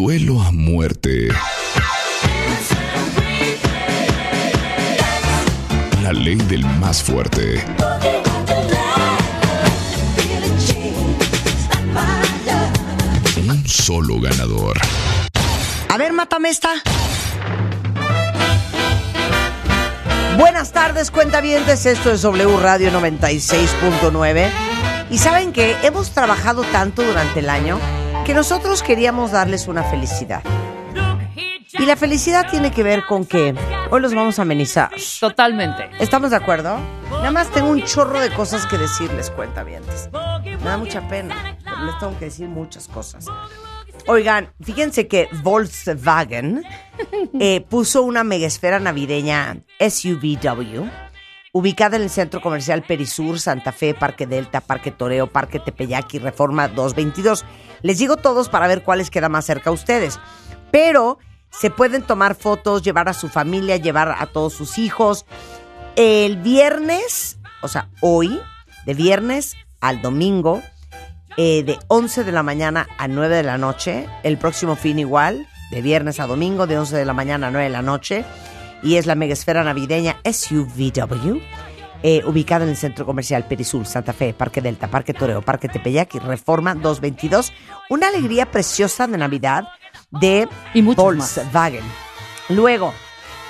duelo a muerte. La ley del más fuerte. Un solo ganador. A ver, mátame esta. Buenas tardes, cuentavientes. Esto es W Radio 96.9. Y saben que hemos trabajado tanto durante el año que nosotros queríamos darles una felicidad. Y la felicidad tiene que ver con que hoy los vamos a amenizar. Totalmente. ¿Estamos de acuerdo? Nada más tengo un chorro de cosas que decirles, cuentavientes. Me da mucha pena, pero les tengo que decir muchas cosas. Oigan, fíjense que Volkswagen eh, puso una megasfera navideña SUVW ubicada en el centro comercial Perisur, Santa Fe, Parque Delta, Parque Toreo, Parque Tepeyaki, Reforma 222. Les digo todos para ver cuáles queda más cerca a ustedes. Pero se pueden tomar fotos, llevar a su familia, llevar a todos sus hijos. El viernes, o sea, hoy, de viernes al domingo, eh, de 11 de la mañana a 9 de la noche. El próximo fin igual, de viernes a domingo, de 11 de la mañana a 9 de la noche. Y es la megasfera navideña SUVW, eh, ubicada en el centro comercial Perisul, Santa Fe, Parque Delta, Parque Toreo, Parque Tepeyac y Reforma 222. Una alegría preciosa de Navidad de Y muchos más. Volkswagen. Luego,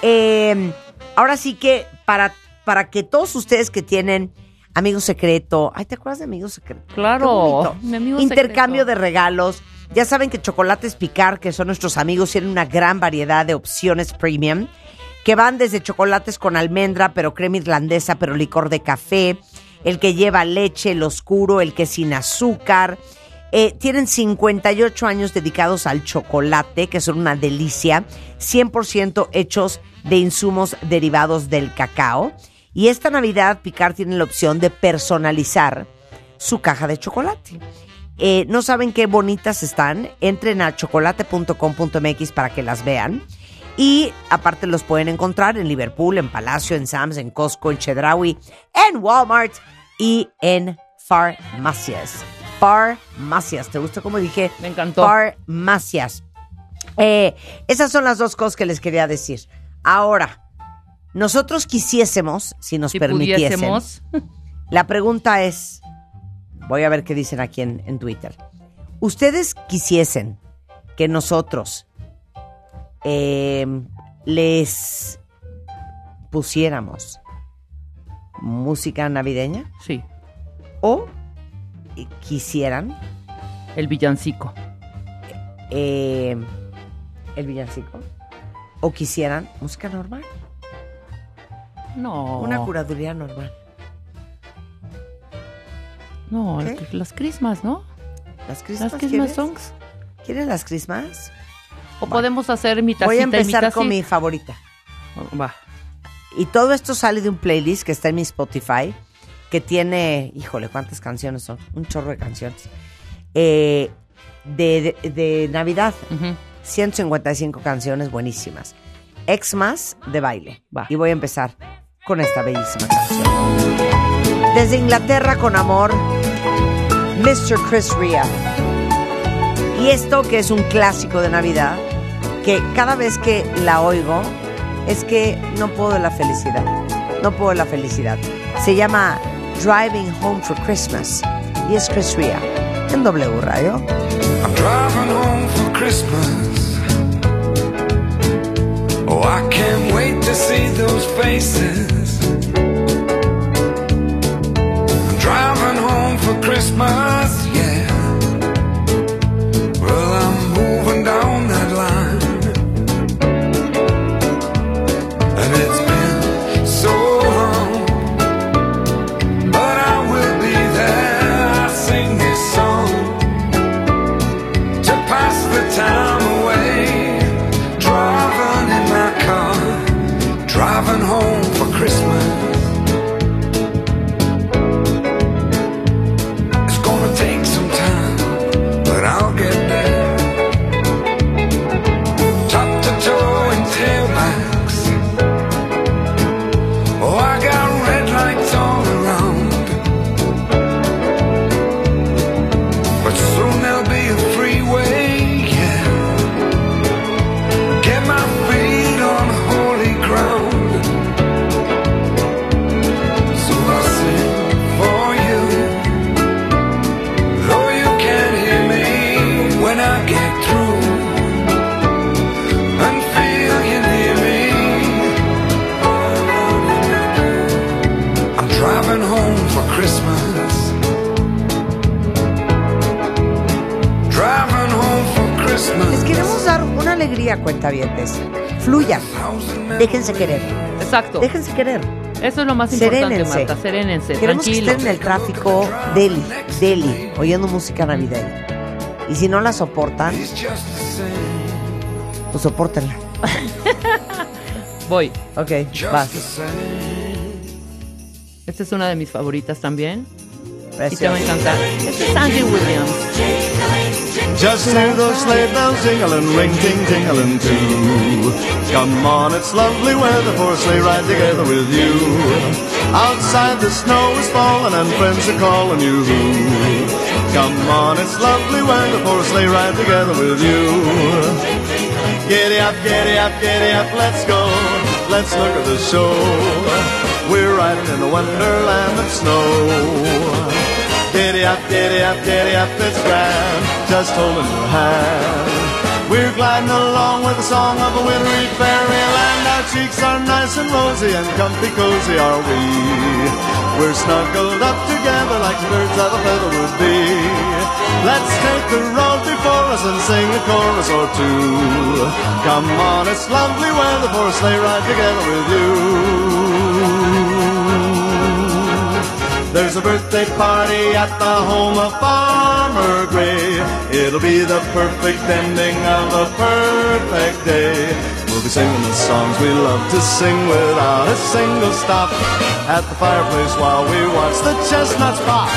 eh, ahora sí que para, para que todos ustedes que tienen amigo secreto, ay, ¿te acuerdas de amigo secreto? Claro, Qué mi amigo Intercambio secreto. de regalos. Ya saben que Chocolates Picar, que son nuestros amigos, tienen una gran variedad de opciones premium, que van desde chocolates con almendra, pero crema irlandesa, pero licor de café, el que lleva leche, el oscuro, el que sin azúcar. Eh, tienen 58 años dedicados al chocolate, que son una delicia, 100% hechos de insumos derivados del cacao. Y esta Navidad, Picar tiene la opción de personalizar su caja de chocolate. Eh, no saben qué bonitas están. Entren a chocolate.com.mx para que las vean. Y aparte los pueden encontrar en Liverpool, en Palacio, en Sam's, en Costco, en Chedraui, en Walmart y en farmacias. Farmacias. ¿Te gustó cómo dije? Me encantó. Farmacias. Eh, esas son las dos cosas que les quería decir. Ahora, nosotros quisiésemos, si nos Si permitiesen, pudiésemos. la pregunta es, voy a ver qué dicen aquí en, en Twitter. ¿Ustedes quisiesen que nosotros eh, les pusiéramos música navideña Sí, o quisieran el villancico. eh, el villancico o quisieran música normal, No. una curaduría normal? No, ¿Qué? las crismas, ¿no? ¿Las Christmas, Las quieres? songs. ¿Quieren las Christmas? O podemos hacer mi tacita Voy a y mi empezar con mi favorita. Va. Y todo esto sale de un playlist que está en mi Spotify, que tiene, híjole, ¿cuántas canciones son? Un chorro de canciones. Eh, de, de- de Navidad, Ujú. 155 canciones buenísimas. Xmas de baile. Va. Y voy a empezar con esta bellísima canción. Desde Inglaterra con amor, Mr. Chris Ria. Y esto que es un clásico de Navidad, que cada vez que la oigo, es que no puedo la felicidad. No puedo la felicidad. Se llama Driving Home for Christmas. Y es Chris Ria en W Radio. I'm driving home for Christmas. Oh, I can't wait to see those faces. I'm driving home for Christmas, Exacto. Déjense querer. Eso es lo más importante, Serénense. Marta. Serénense. Queremos que Tranquilos. estén en el tráfico deli, deli, oyendo música navideña. Y si no la soportan, pues soportenla. Voy. Ok, vas. Esta es una de mis favoritas también. Y te va a encantar. Este es Andy Williams. Just hear those sleigh bells jingling, ring ting tingling too. Come on, it's lovely weather for a sleigh ride together with you. Outside the snow is falling and friends are calling you. Come on, it's lovely weather for a sleigh ride together with you. Giddy up, giddy up, giddy up, let's go. Let's look at the show. We're riding in the wonderland of snow. Giddy up, giddy up, giddy up, it's grand, just holding your hand. We're gliding along with the song of a wintry fairyland. Our cheeks are nice and rosy and comfy cozy are we. We're snuggled up together like birds of a feather would be. Let's take the road before us and sing a chorus or two. Come on, it's lovely weather for a sleigh ride together with you. There's a birthday party at the home of Farmer Gray. It'll be the perfect ending of a perfect day. We'll be singing the songs we love to sing without a single stop. At the fireplace while we watch the chestnuts pop.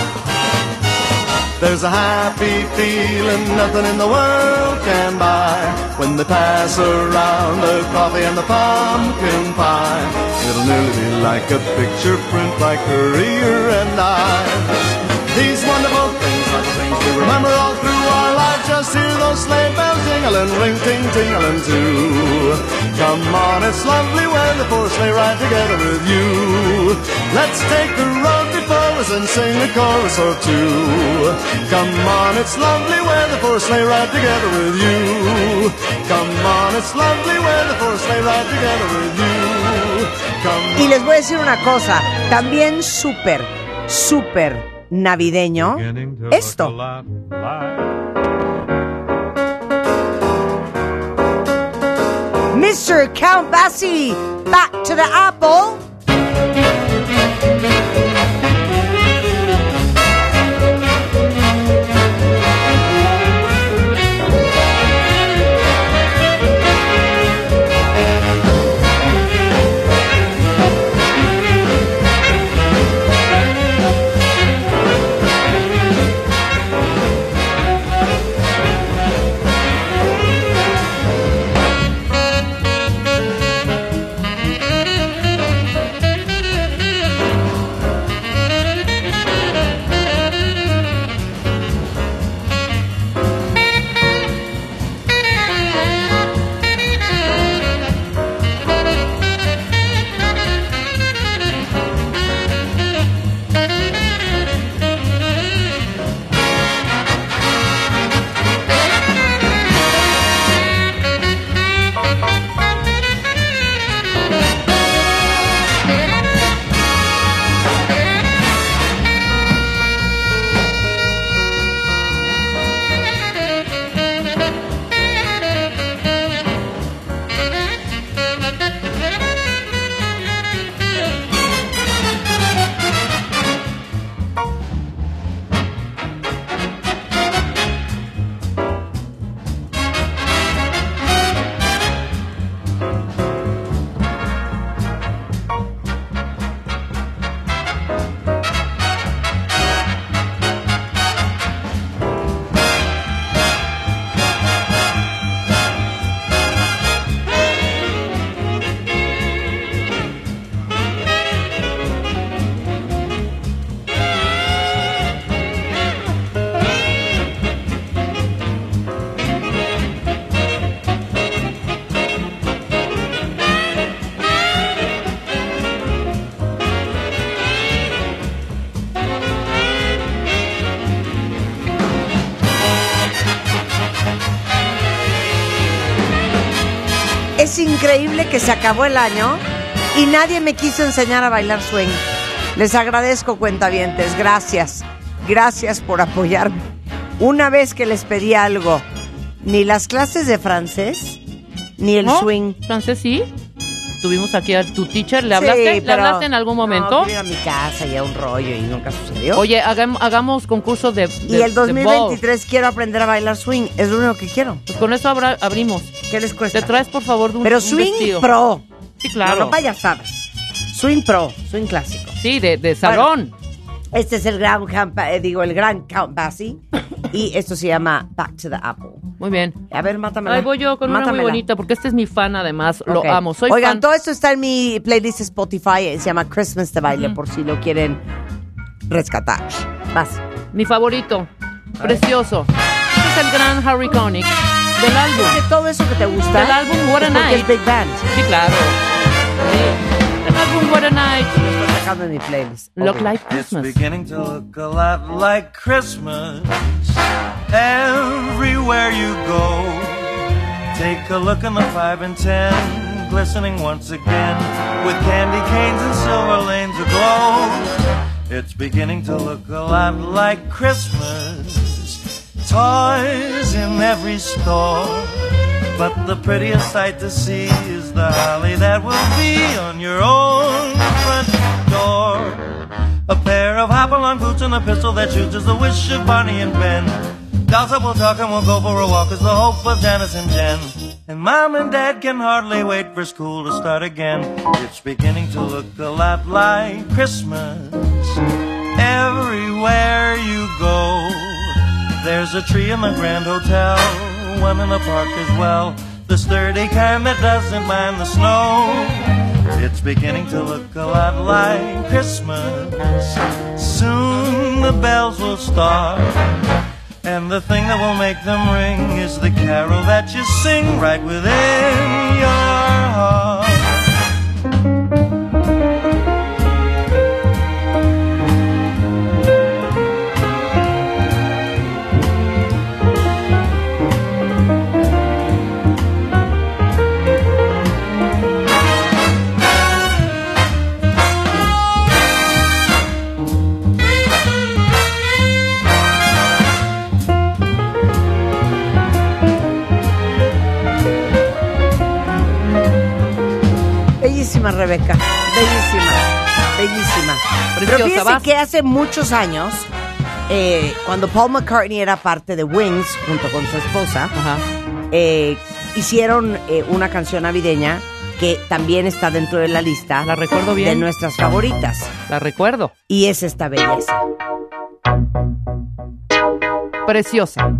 There's a happy feeling nothing in the world can buy when they pass around the coffee and the pumpkin pie. It'll nearly like a picture print by Career and I. These wonderful those sleigh bells jingling, ring ting tingling too. Come on, it's lovely weather for a sleigh ride together with you. Let's take the road before us and sing a chorus or two. Come on, it's lovely weather for a sleigh ride together with you. Come on, it's lovely weather for a sleigh ride together with you. Come Y les voy a decir una cosa, también súper, súper navideño, esto. Mr. Count Bassi, back to the apple. Es increíble que se acabó el año y nadie me quiso enseñar a bailar swing. Les agradezco, cuentavientes. Gracias. Gracias por apoyarme. Una vez que les pedí algo Ni las clases de francés, ni el swing. Francés sí. Tuvimos aquí a tu teacher. ¿Le Sí, hablaste, ¿le pero- hablaste en algún momento? No, a mi casa y a un rollo y nunca sucedió. Oye, hagam- hagamos concursos de, de- y el de ball. 2023 quiero aprender a bailar swing. Es lo único que quiero. Pues con eso abra- abrimos. ¿Qué les cuesta? Te traes, por favor, de un, Pero un swing vestido. pro. Sí, claro. No, no payasadas. Swing pro, swing clásico. Sí, de, de salón. Este es el gran, eh, digo, el gran Count Basie. Y esto se llama Back to the Apple. Muy bien. A ver, mátamela. Ahí voy yo con una muy Mátamela. bonita, porque este es mi fan además. Lo Ok. amo. Soy Oigan, fan. todo esto está en mi playlist Spotify. eh, Se llama Christmas de baile, por si lo quieren rescatar. Vas. Mi favorito. Precioso. Este es el gran Harry Connick del álbum. De todo eso que te gusta. Del álbum What a Night. es Big Band. Sí, claro. Sí. Del álbum What a Night. Sacando mi playlist. Look Ok. like It's Christmas. beginning to look a lot like Christmas everywhere you go. Take a look in the five and ten, glistening once again with candy canes and silver lanes aglow. It's beginning to look a lot like Christmas. Toys in every store. But the prettiest sight to see is the holly that will be on your own front A pair of hop-along boots and a pistol that shoots is the wish of Barney and Ben. That will talk and we'll go for a walk is the hope of Janice and Jen. And Mom and Dad can hardly wait for school to start again. It's beginning to look a lot like Christmas everywhere you go. There's a tree in the Grand Hotel, one in the park as well. The sturdy kind that doesn't mind the snow. It's beginning to look a lot like Christmas. Soon the bells will start. And the thing that will make them ring is the carol that you sing right within your Bellísima, Rebeca. Bellísima. Bellísima. Pero Preciosa, fíjense vas. que hace muchos años, eh, cuando Paul McCartney era parte de Wings, junto con su esposa, Ajá. eh, hicieron eh, una canción navideña que también está dentro de la lista La recuerdo de bien. nuestras favoritas. La recuerdo. Y es esta belleza. Preciosa.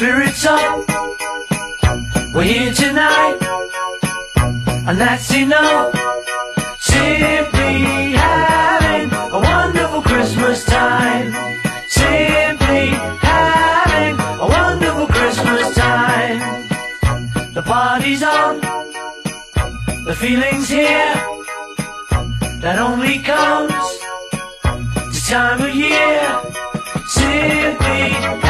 Spirit's up. We're here tonight. And that's enough. Simply having a wonderful Christmas time. Simply having a wonderful Christmas time. The party's on. The feeling's here. That only comes this time of year. Simply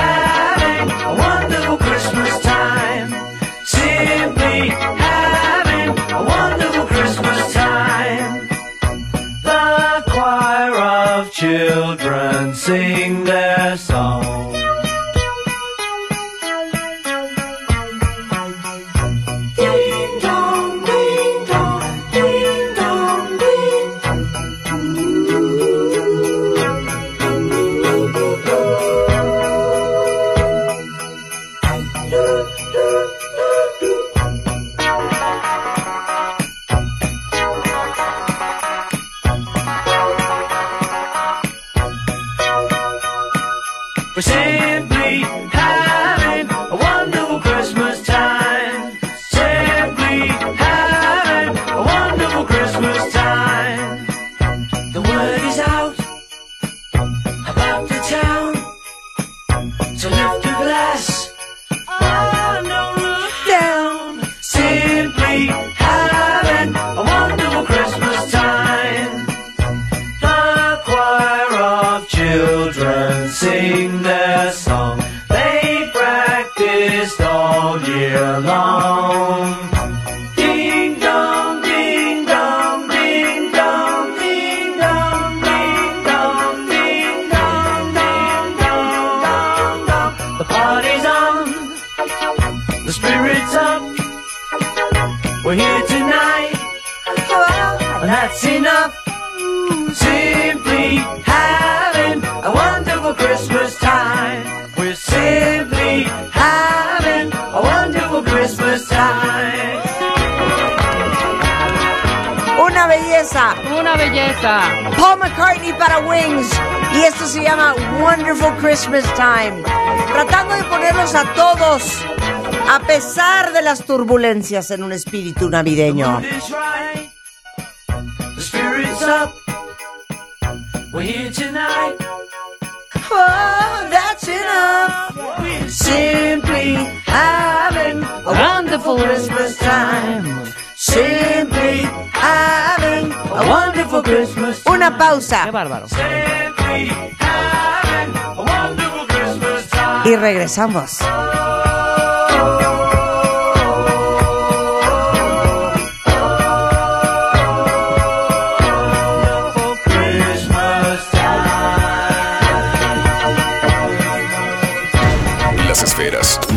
Una belleza. Una belleza. Paul McCartney para Wings. Y esto se llama Wonderful Christmas Time. Tratando de ponerlos a todos, a pesar de las turbulencias, en un espíritu navideño. It's right. The spirit's up. We're here tonight. Oh, that's enough. Simply wonderful Christmas time. Simply having a wonderful Christmas. Una Qué pausa bárbaro. simply having a wonderful Christmas time. y regresamos.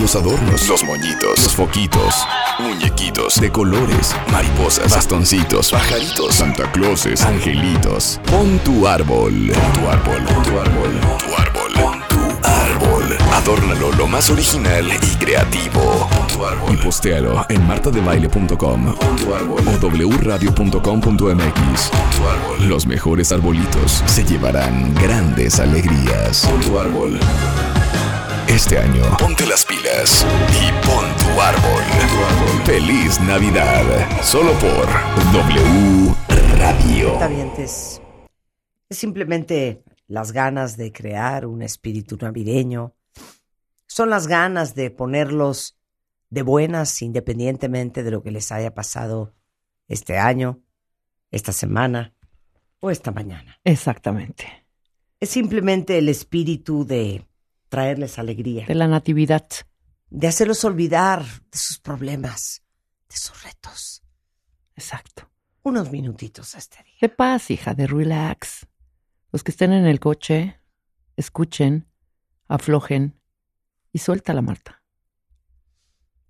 Los adornos, los moñitos, los foquitos, muñequitos. De colores, mariposas, bastoncitos, pajaritos, Santa Clauses, angelitos. Pon tu árbol, pon tu árbol, pon tu árbol, pon tu árbol, pon tu árbol. Adórnalo lo más original y creativo. Pon tu árbol. Y postéalo en martadebaile.com o wradio.com.mx. Los mejores arbolitos se llevarán grandes alegrías. Pon tu árbol. Este año, ponte las pilas y pon tu árbol. Feliz Navidad, solo por W Radio. Es simplemente las ganas de crear un espíritu navideño. Son las ganas de ponerlos de buenas independientemente de lo que les haya pasado este año, esta semana o esta mañana. Exactamente. Es simplemente el espíritu de traerles alegría, De la natividad. de hacerlos olvidar de sus problemas, de sus retos. Exacto. Unos minutitos este día. De paz, hija, de relax. Los que estén en el coche, escuchen, aflojen y suéltala, Marta.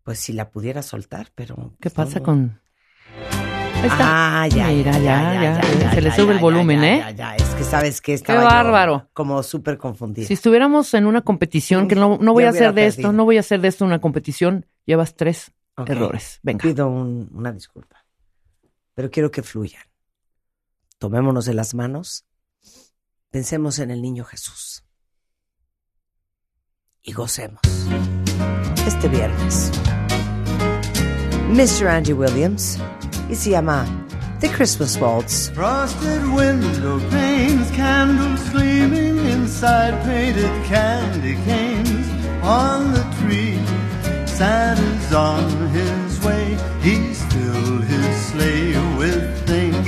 Pues si la pudiera soltar, pero... ¿Qué pues, pasa no. con...? Está. Ah, ya. Mira, ya, ya, se le ya, sube ya, el volumen, ya, ¿eh? Ya, ya, es que sabes que estaba yo bárbaro. como súper confundida. Si estuviéramos en una competición, que no, no voy Ya a hacer de esto, no voy a hacer de esto una competición, llevas tres errores. Venga. Pido un- una disculpa. Pero quiero que fluyan. Tomémonos de las manos. Pensemos en el niño Jesús. Y gocemos. Este viernes. Mr. Andy Williams. Y se llama The Christmas Waltz. Frosted window panes, candles gleaming inside painted candy canes on the tree. Santa's on his way, he's filled his sleigh with things.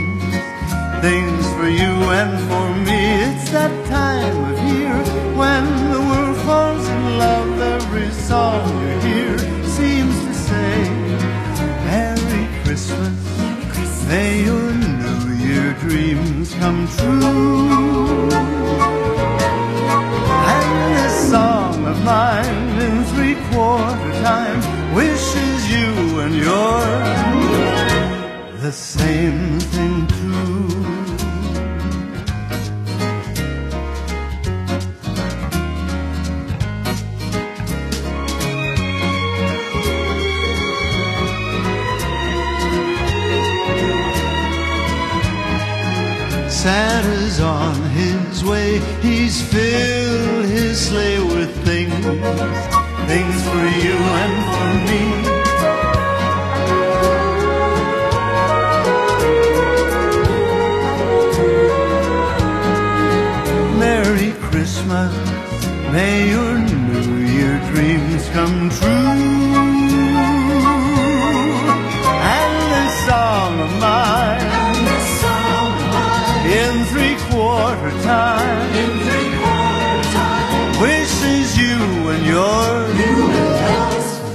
Things for you and for me. It's that true. And this song of mine in three quarter time wishes you and yours the same thing Santa's on his way. He's filled his sleigh with things, things for you and for me. Merry Christmas. May your New Year dreams come true. In three quarter time. Wishes you and yours.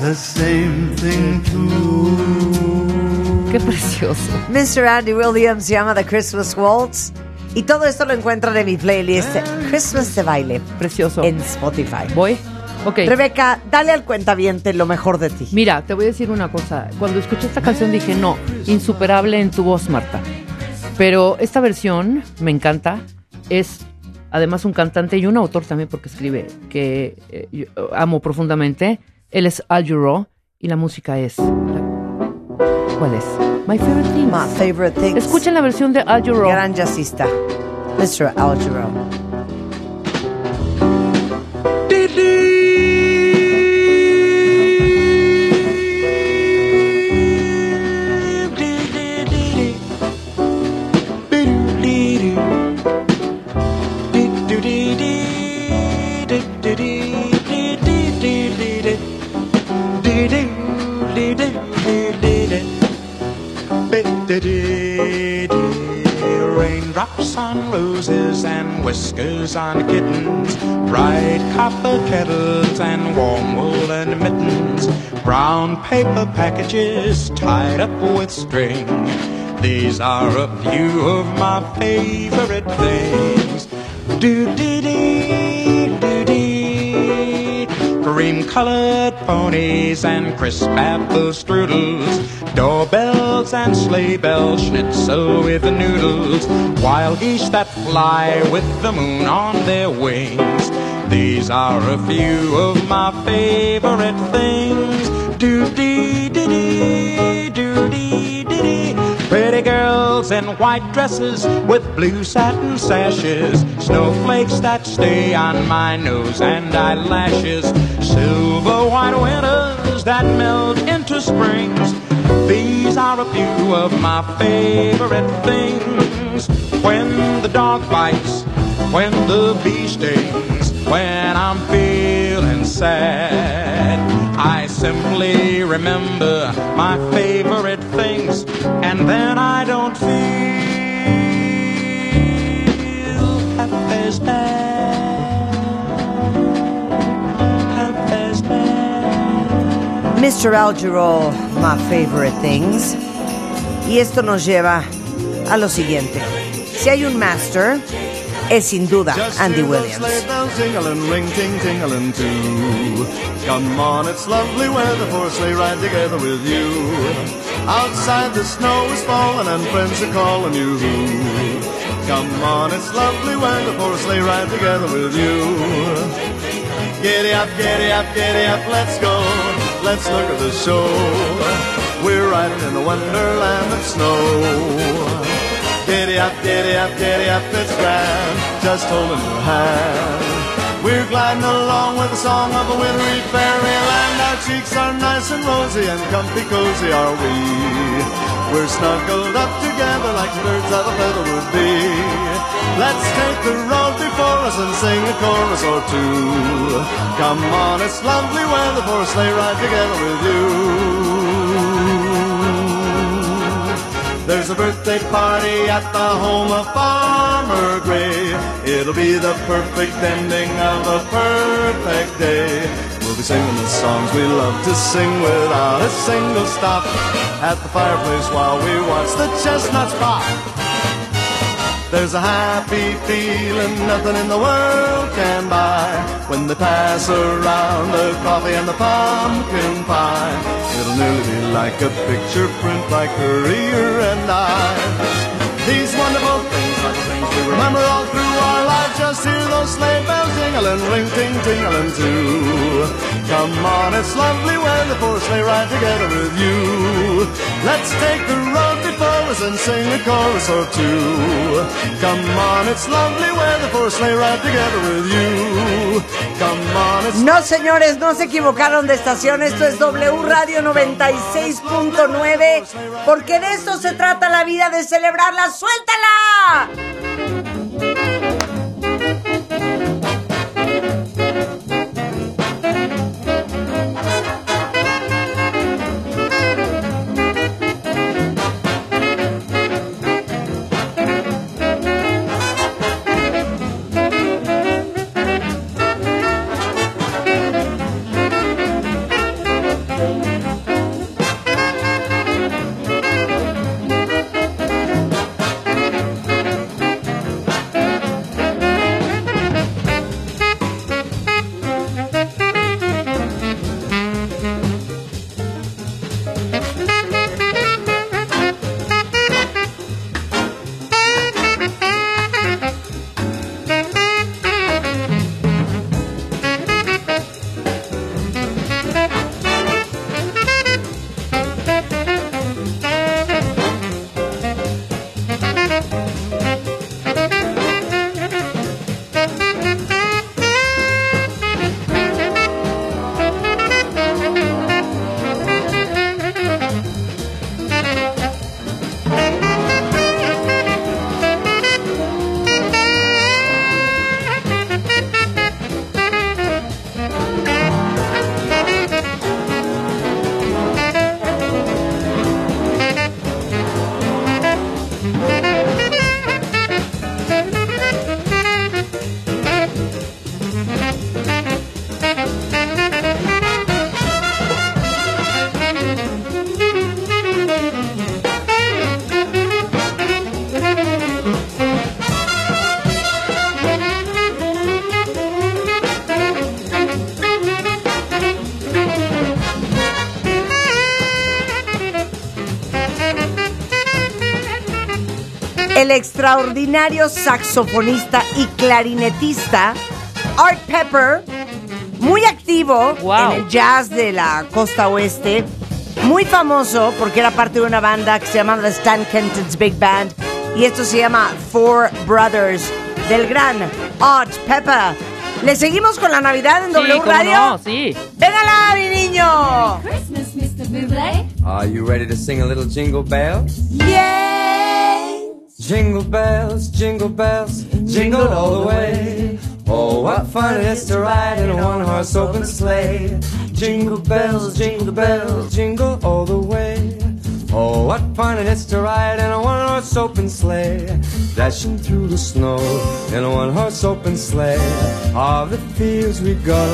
The same thing too. Qué precioso. Mr. Andy Williams llama The Christmas Waltz. Y todo esto lo encuentran en mi playlist Christmas de baile Precioso. en Spotify. ¿Voy? Ok. Rebeca, dale al cuentaviente lo mejor de ti. Mira, te voy a decir una cosa. Cuando escuché esta canción dije, no, insuperable en tu voz, Marta. Pero esta versión me encanta. Es además un cantante y un autor también porque escribe que eh, yo amo profundamente. Él es Al Jarreau y la música es... ¿Cuál es? My Favorite Things. My favorite things. Escuchen la versión de Al Jarreau. Gran jazzista. Mr. Al Jarreau. Raindrops on roses and whiskers on kittens, bright copper kettles and warm woolen mittens, brown paper packages tied up with string. These are a few of my favorite things. Do dee dee, do dee. Cream colored ponies and crisp apple strudels, doorbells and sleigh bells, schnitzel with the noodles, wild geese that fly with the moon on their wings. These are a few of my favorite things. Do dee dee dee, do dee dee dee. Pretty girls in white dresses with blue satin sashes, snowflakes that stay on my nose and eyelashes, silver white winters that melt into springs. These are a few of my favorite things. When the dog bites, when the bee stings, when I'm feeling sad. I simply remember my favorite things, and then I don't feel Mr. Al Jarreau, My Favorite Things. Y esto nos lleva a lo siguiente. Si hay un master, es sin duda Andy Williams. sleigh bells jingling, ring ting tingling too. Come on, it's lovely weather for a sleigh ride together with you. Outside the snow is falling and friends are calling you. Come on, it's lovely weather for a sleigh ride together with you. Giddy up, giddy up, giddy up, let's go. Let's look at the show. We're riding in the wonderland of snow. Giddy up, giddy up, giddy up, it's grand, just holding your hand. We're gliding along with the song of a wintry fairyland. Our cheeks are nice and rosy and comfy cozy are we. We're snuggled up together like birds of a feather would be. Let's take the road before us and sing a chorus or two. Come on, it's lovely weather for a sleigh ride together with you. There's a birthday party at the home of Farmer Gray. It'll be the perfect ending of a perfect day. We'll be singing the songs we love to sing without a single stop. At the fireplace while we watch the chestnuts pop. There's a happy feeling nothing in the world can buy when they pass around the coffee and the pumpkin pie. It'll nearly be like a picture print like Career and I. These wonderful things are the things we remember all through our life. Just hear those sleigh bells jingling, ring ting tingling too. Come on, it's lovely when the four sleigh ride together with you. Let's take the road before us and sing a chorus or two. Come on, it's lovely weather for a sleigh ride together with you. Come on, it's No, señores, no se equivocaron de estación. Esto es W Radio 96.9. Porque de esto se trata la vida, de celebrarla. ¡Suéltala! Extraordinario saxofonista y clarinetista Art Pepper, muy activo Wow. en el jazz de la costa oeste, muy famoso porque era parte de una banda que se llama The Stan Kenton's Big Band y esto se llama Four Brothers del gran Art Pepper. ¿Le seguimos con la Navidad en Sí, W Radio? no, sí. ¡Véngala, mi niño! Christmas, Mr. Buble. Are you ready to sing a little jingle bells? Jingle bells, jingle bells, jingle all the way. Oh, what fun it is to ride in a one horse open sleigh. Jingle bells, jingle bells, jingle all the way. Oh, what fun it is to ride in a one horse open sleigh. Dashing through the snow in a one horse open sleigh. Of the fields we go,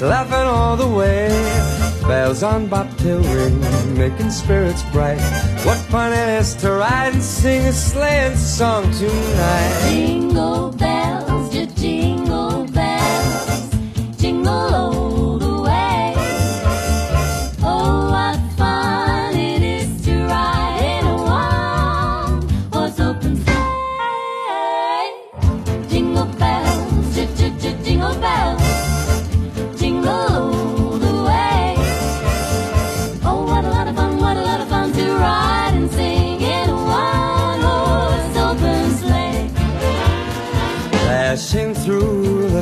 laughing all the way. Bells on bobtail ring, making spirits bright. What fun it is to ride and sing a sleighing song tonight. Jingle bells,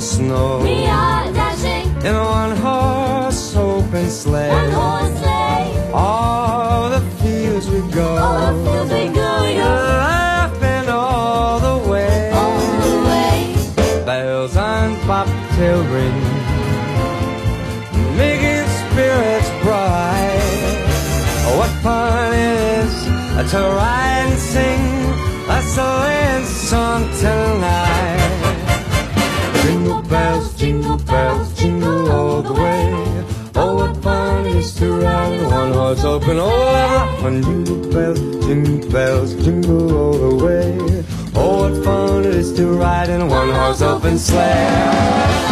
snow We are dashing in a one horse open sleigh. one horse sleigh. All the fields we go. All the fields we go, we go. Laughing all the way. All the way. Bells on bobtail ring. Making spirits bright. What fun it is to ride and sing a sleighing song tonight. Jingle bells, jingle bells, jingle all the way. Oh, what fun it is to ride in one horse open. Oh, everyone, jingle bells, jingle bells, jingle all the way. Oh, what fun it is to ride in one horse open sleigh.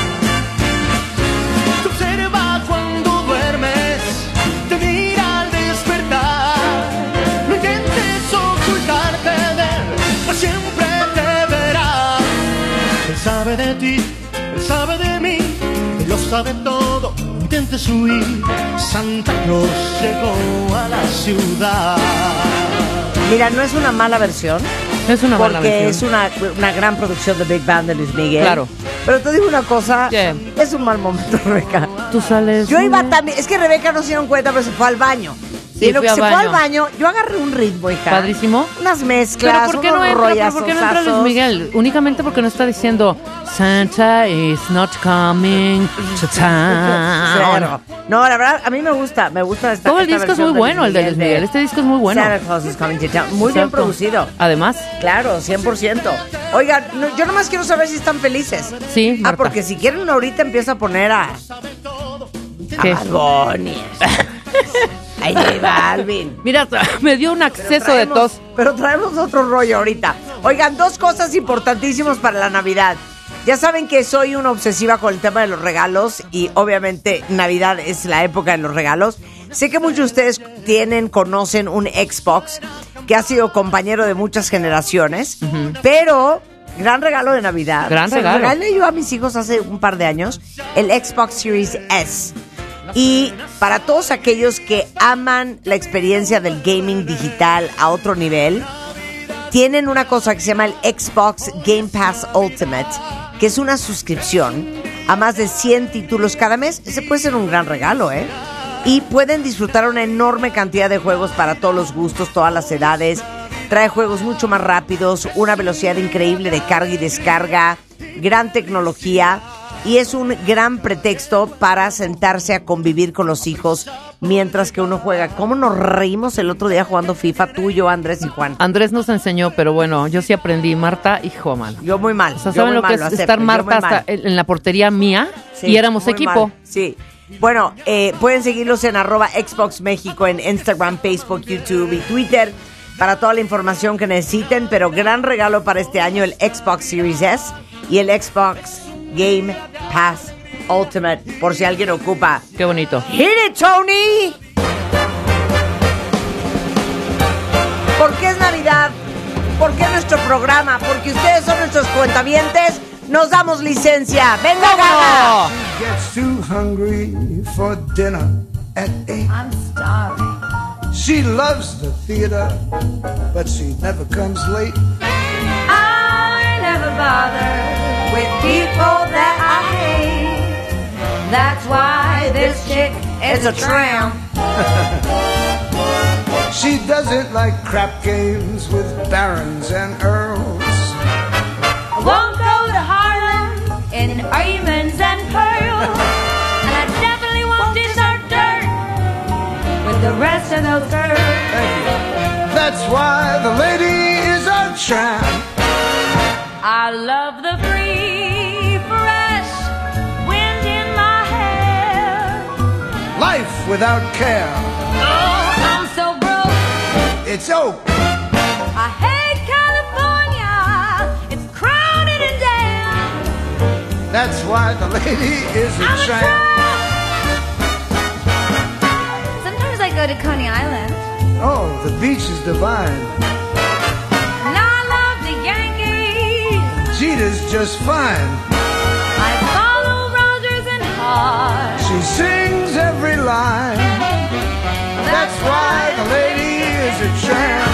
Sabe todo. Intentes huir, Santa Claus llegó a la ciudad. Mira, no es una mala versión. Es una mala porque versión. es una, una gran producción de Big Band de Luis Miguel. Claro. Pero te digo una cosa, ¿Qué? es un mal momento, Rebeca. Tú sales. Yo iba también, es que Rebeca no se dieron cuenta, pero se fue al baño. Sí, y lo que se fue al baño. yo agarré un ritmo, hija. Padrísimo. Unas mezclas, Pero ¿por qué no entra? ¿Pero ¿Por qué no entra Luis. Miguel? Únicamente porque no está diciendo Santa is not coming to town. No, la verdad, a mí me gusta, me gusta esta Todo el esta disco es muy bueno, el de Luis Miguel. Este disco es muy bueno. Santa Claus is coming to town. Muy bien producido. Además, Claro, 100%. Oigan, no- yo nomás quiero saber si están felices. sí, Ah, Marta. porque si quieren ahorita empiezo a poner a, a ¿Qué? Bunny. Ay, Balvin. Mira, me dio un acceso de tos. Pero traemos otro rollo ahorita. Oigan, dos cosas importantísimas para la Navidad. Ya saben que soy una obsesiva con el tema de los regalos y obviamente Navidad es la época de los regalos. Sé que muchos de ustedes tienen, conocen un Xbox que ha sido compañero de muchas generaciones, pero Gran regalo de Navidad. Gran Se regalo. regalé yo a mis hijos hace un par de años el Xbox Series S. Y para todos aquellos que aman la experiencia del gaming digital a otro nivel, tienen una cosa que se llama el Xbox Game Pass Ultimate, que es una suscripción a más de 100 títulos cada mes. Ese puede ser un gran regalo, ¿eh? Y pueden disfrutar una enorme cantidad de juegos para todos los gustos, todas las edades. Trae juegos mucho más rápidos, una velocidad increíble de carga y descarga, gran tecnología y es un gran pretexto para sentarse a convivir con los hijos mientras que uno juega. ¿Cómo nos reímos el otro día jugando FIFA tú, yo, Andrés y Juan? Andrés nos enseñó, pero bueno, yo sí aprendí. Marta, hijo, man. Yo muy mal. O sea, yo ¿saben muy lo mal, que es estar Marta mal. hasta en la portería mía Sí, y éramos equipo? mal, Sí. Bueno, eh, pueden seguirlos en arroba Xbox México en Instagram, Facebook, YouTube y Twitter para toda la información que necesiten, pero gran regalo para este año el Xbox Series S y el Xbox Game Pass Ultimate, por si alguien ocupa. Qué bonito. Hit it, Tony. ¿Por qué es Navidad? ¿Por qué nuestro programa? Porque ustedes son nuestros cuentavientes. Nos damos licencia. ¡Venga, Gaga! gets too hungry for dinner at eight. I'm starving. She loves the theater, but she never comes late. I never bother people that I hate. That's why this chick is a tramp. She doesn't like crap games with barons and earls. I won't go to Harlem in diamonds and pearls. And I definitely won't dessert dirt with the rest of those girls. That's why the lady is a tramp. I love the free, without care. Oh, I'm so broke. It's oak. I hate California. It's crowded and damn. That's why the lady is a I'm tramp. Sometimes I go to Coney Island. Oh, the beach is divine. And I love the Yankees. Jeter's just fine. I follow Rogers and Hart. She sings line. That's why the lady is a tramp.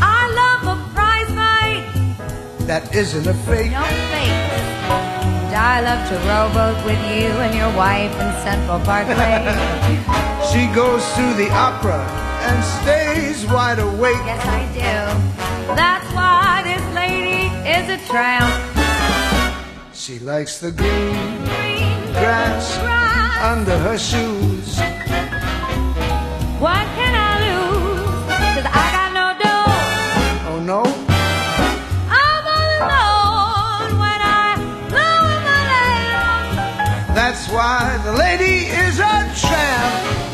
I love a prize fight. That isn't a fake. No fakes. And I love to rowboat with you and your wife in Central Parkway. She goes to the opera and stays wide awake. yes, I do. That's why this lady is a tramp. She likes the green Green grass grass. under her shoes. What can I lose? Cause I got no dough. Oh no, I'm alone when I blow my lamp. that's why the lady is a tramp.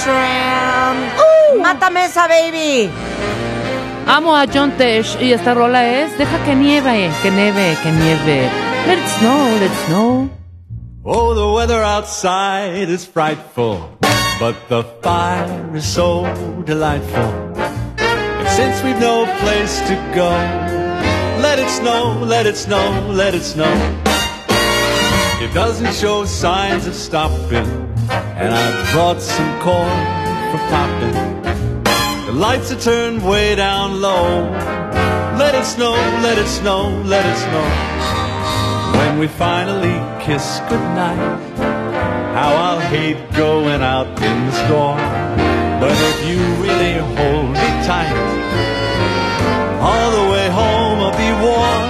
Is a. Mátame esa baby. Amo a John Tesh y esta rola es Deja que nieve, que nieve, que nieve. Let it snow, let it snow. Oh, the weather outside is frightful, but the fire is so delightful. And since we've no place to go, let it snow, let it snow, let it snow. It doesn't show signs of stopping, and I brought some corn for popping. The lights are turned way down low. Let it snow, let it snow, let it snow. When we finally kiss goodnight, how I'll hate going out in the storm. But if you really hold me tight, all the way home I'll be warm.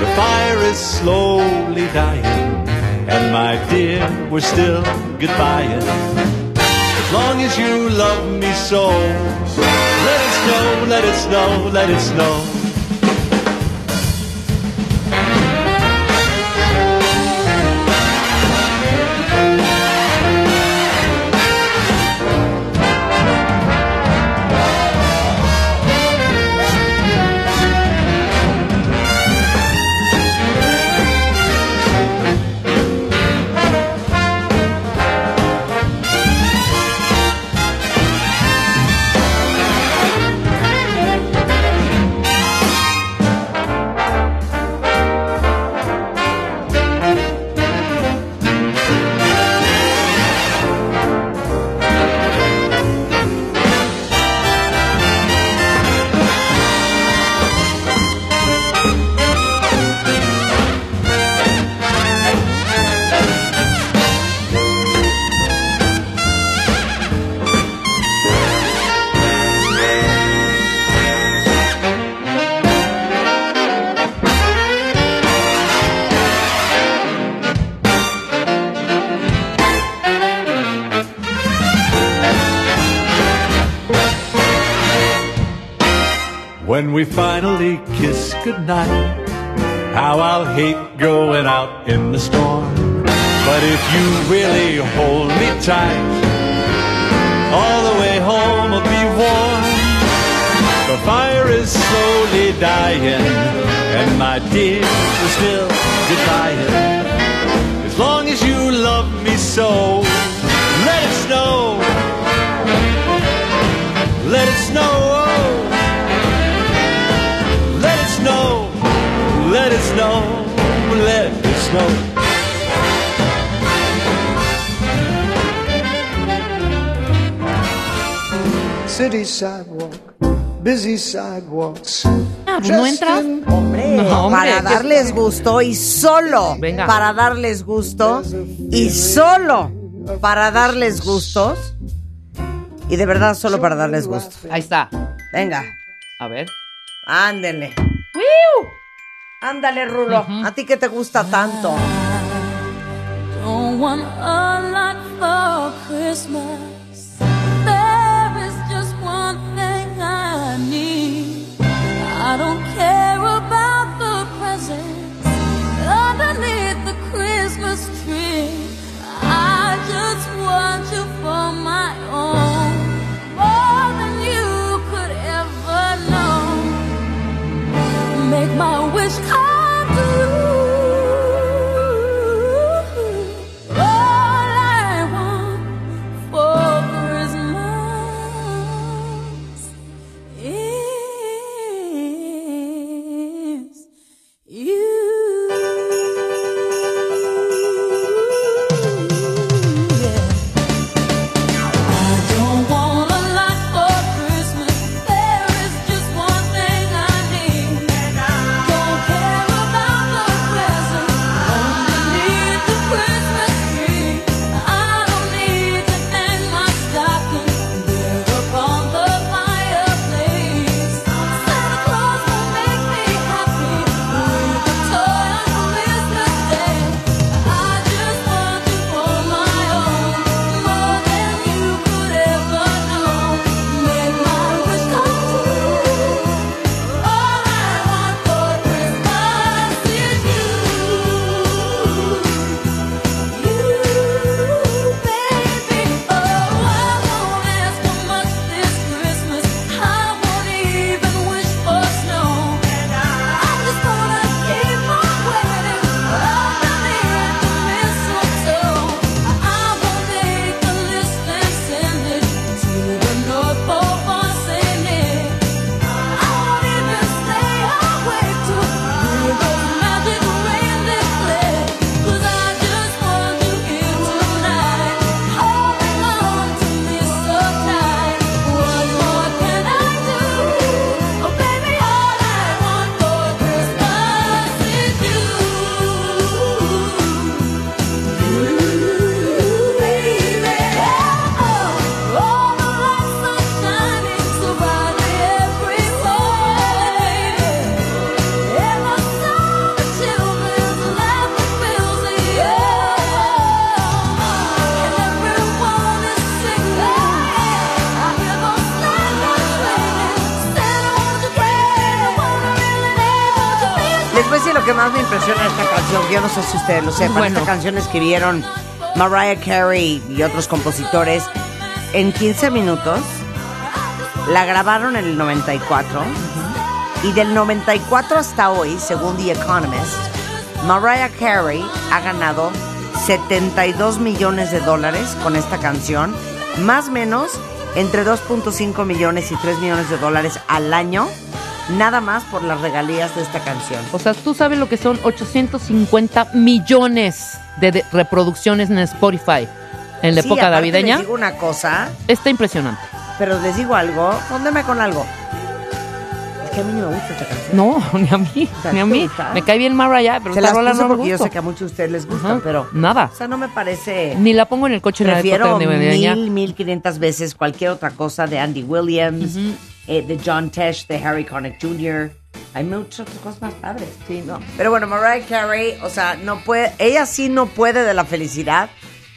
The fire is slowly dying, my dear, we're still goodbying. As long as you love me so, let it snow, let it snow, let it snow. City sidewalk, busy sidewalks. Ah, no entra. Hombre, No, hombre, para ¿qué darles es? gusto y solo Venga. para darles gusto y solo para darles gustos y de verdad solo para darles gusto. Ahí está. Venga, A ver. ándele. Ándale, Rulo. ¿A ti que te gusta tanto? Don't want a lot for Christmas. Que más me impresiona de esta canción, yo no sé si ustedes lo sepan, Bueno. esta canción escribieron Mariah Carey y otros compositores en 15 minutos, la grabaron en el 94 y del 94 hasta hoy, según The Economist, Mariah Carey ha ganado 72 millones de dólares con esta canción, más o menos entre 2.5 millones y 3 millones de dólares al año, nada más por las regalías de esta canción. O sea, tú sabes lo que son 850 millones de, reproducciones en Spotify en la Sí, época navideña. Les digo una cosa, Está impresionante. pero les digo algo, póndeme con algo. Que a mí no me gusta esta canción. No, ni a mí, sea, ni a ¿te mí. gusta? Me cae bien Mariah, pero Se esta rola no me porque yo sé que a muchos de ustedes les gusta, Ajá, pero... Nada. O sea, no me parece... Ni la pongo en el coche Prefiero navideña. mil, mil quinientas veces cualquier otra cosa de Andy Williams, eh, de John Tesh, de Harry Connick Jr. Hay muchas otras cosas más padres. Sí, no. Pero bueno, Mariah Carey, o sea, no puede, ella sí no puede de la felicidad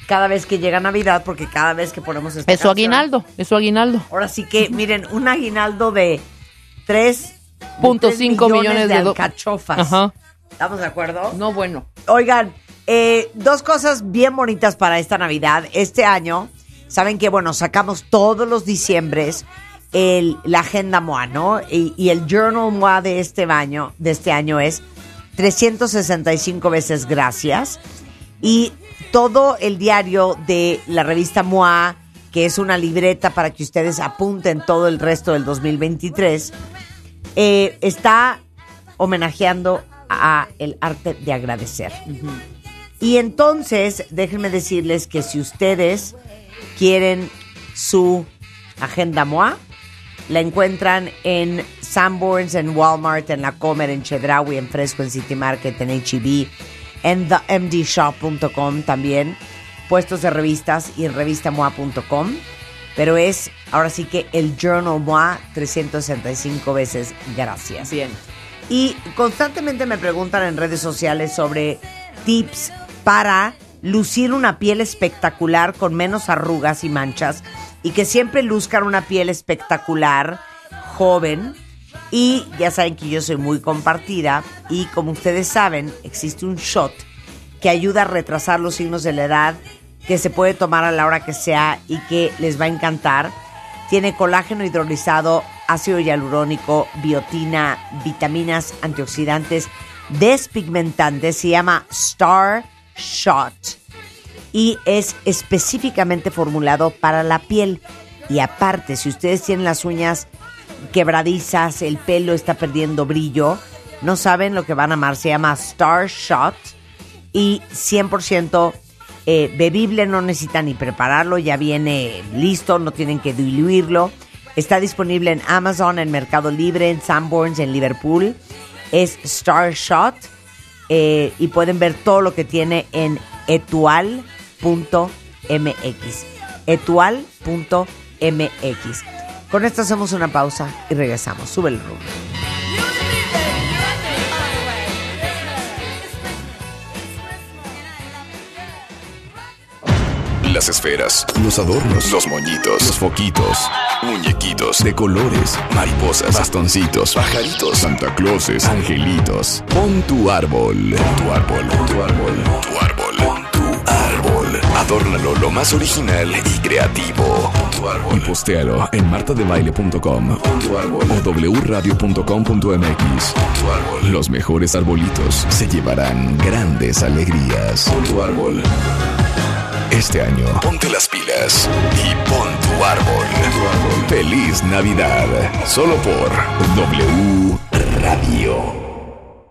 cada vez que llega Navidad, porque cada vez que ponemos esta Es su canción- aguinaldo, es su aguinaldo. Ahora sí que, miren, un aguinaldo de 3 Punto cinco millones de alcachofas. Ajá. ¿Estamos de acuerdo? No, bueno. Oigan, eh, dos cosas bien bonitas para esta Navidad. Este año, saben que, bueno, sacamos todos los diciembres el, la agenda MOA, ¿no? Y, y el journal MOA de este año, de este año es 365 veces gracias. Y todo el diario de la revista MOA, que es una libreta para que ustedes apunten todo el resto del 2023, eh, está homenajeando a el arte de agradecer. Y entonces, déjenme decirles que si ustedes quieren su agenda MOA, la encuentran en Sanborns, en Walmart, en La Comer, en Chedraui, en Fresco, en City Market, en HEB, en themdshop.com también, puestos de revistas y en revistamoa.com. Pero es ahora sí que el Journal MOA 365 veces gracias. Bien. Y constantemente me preguntan en redes sociales sobre tips para lucir una piel espectacular con menos arrugas y manchas y que siempre luzcan una piel espectacular, joven. Y ya saben que yo soy muy compartida y como ustedes saben, existe un shot que ayuda a retrasar los signos de la edad, que se puede tomar a la hora que sea y que les va a encantar. Tiene colágeno hidrolizado, ácido hialurónico, biotina, vitaminas, antioxidantes, despigmentantes. Se llama Star Shot y es específicamente formulado para la piel. Y aparte, si ustedes tienen las uñas quebradizas, el pelo está perdiendo brillo, no saben lo que van a amar. Se llama Star Shot y 100% eh, bebible, no necesitan ni prepararlo, ya viene listo, no tienen que diluirlo. Está disponible en Amazon, en Mercado Libre, en Sanborns, en Liverpool. Es Star Shot eh, y pueden ver todo lo que tiene en etual.mx. Etual.mx. Con esto hacemos una pausa y regresamos. Sube el rumbo. Las esferas, los adornos, los moñitos, los foquitos, muñequitos de colores, mariposas, bastoncitos, pajaritos, Santa Clauses, angelitos. Pon tu árbol. Pon tu árbol, pon tu árbol, pon tu árbol, pon tu árbol. Adórnalo lo más original y creativo. Pon tu árbol. Y postéalo en martadebaile.com o wradio.com.mx. Los mejores arbolitos se llevarán grandes alegrías. Pon tu árbol. Este año, ponte las pilas y pon tu árbol. Feliz Navidad, solo por W Radio.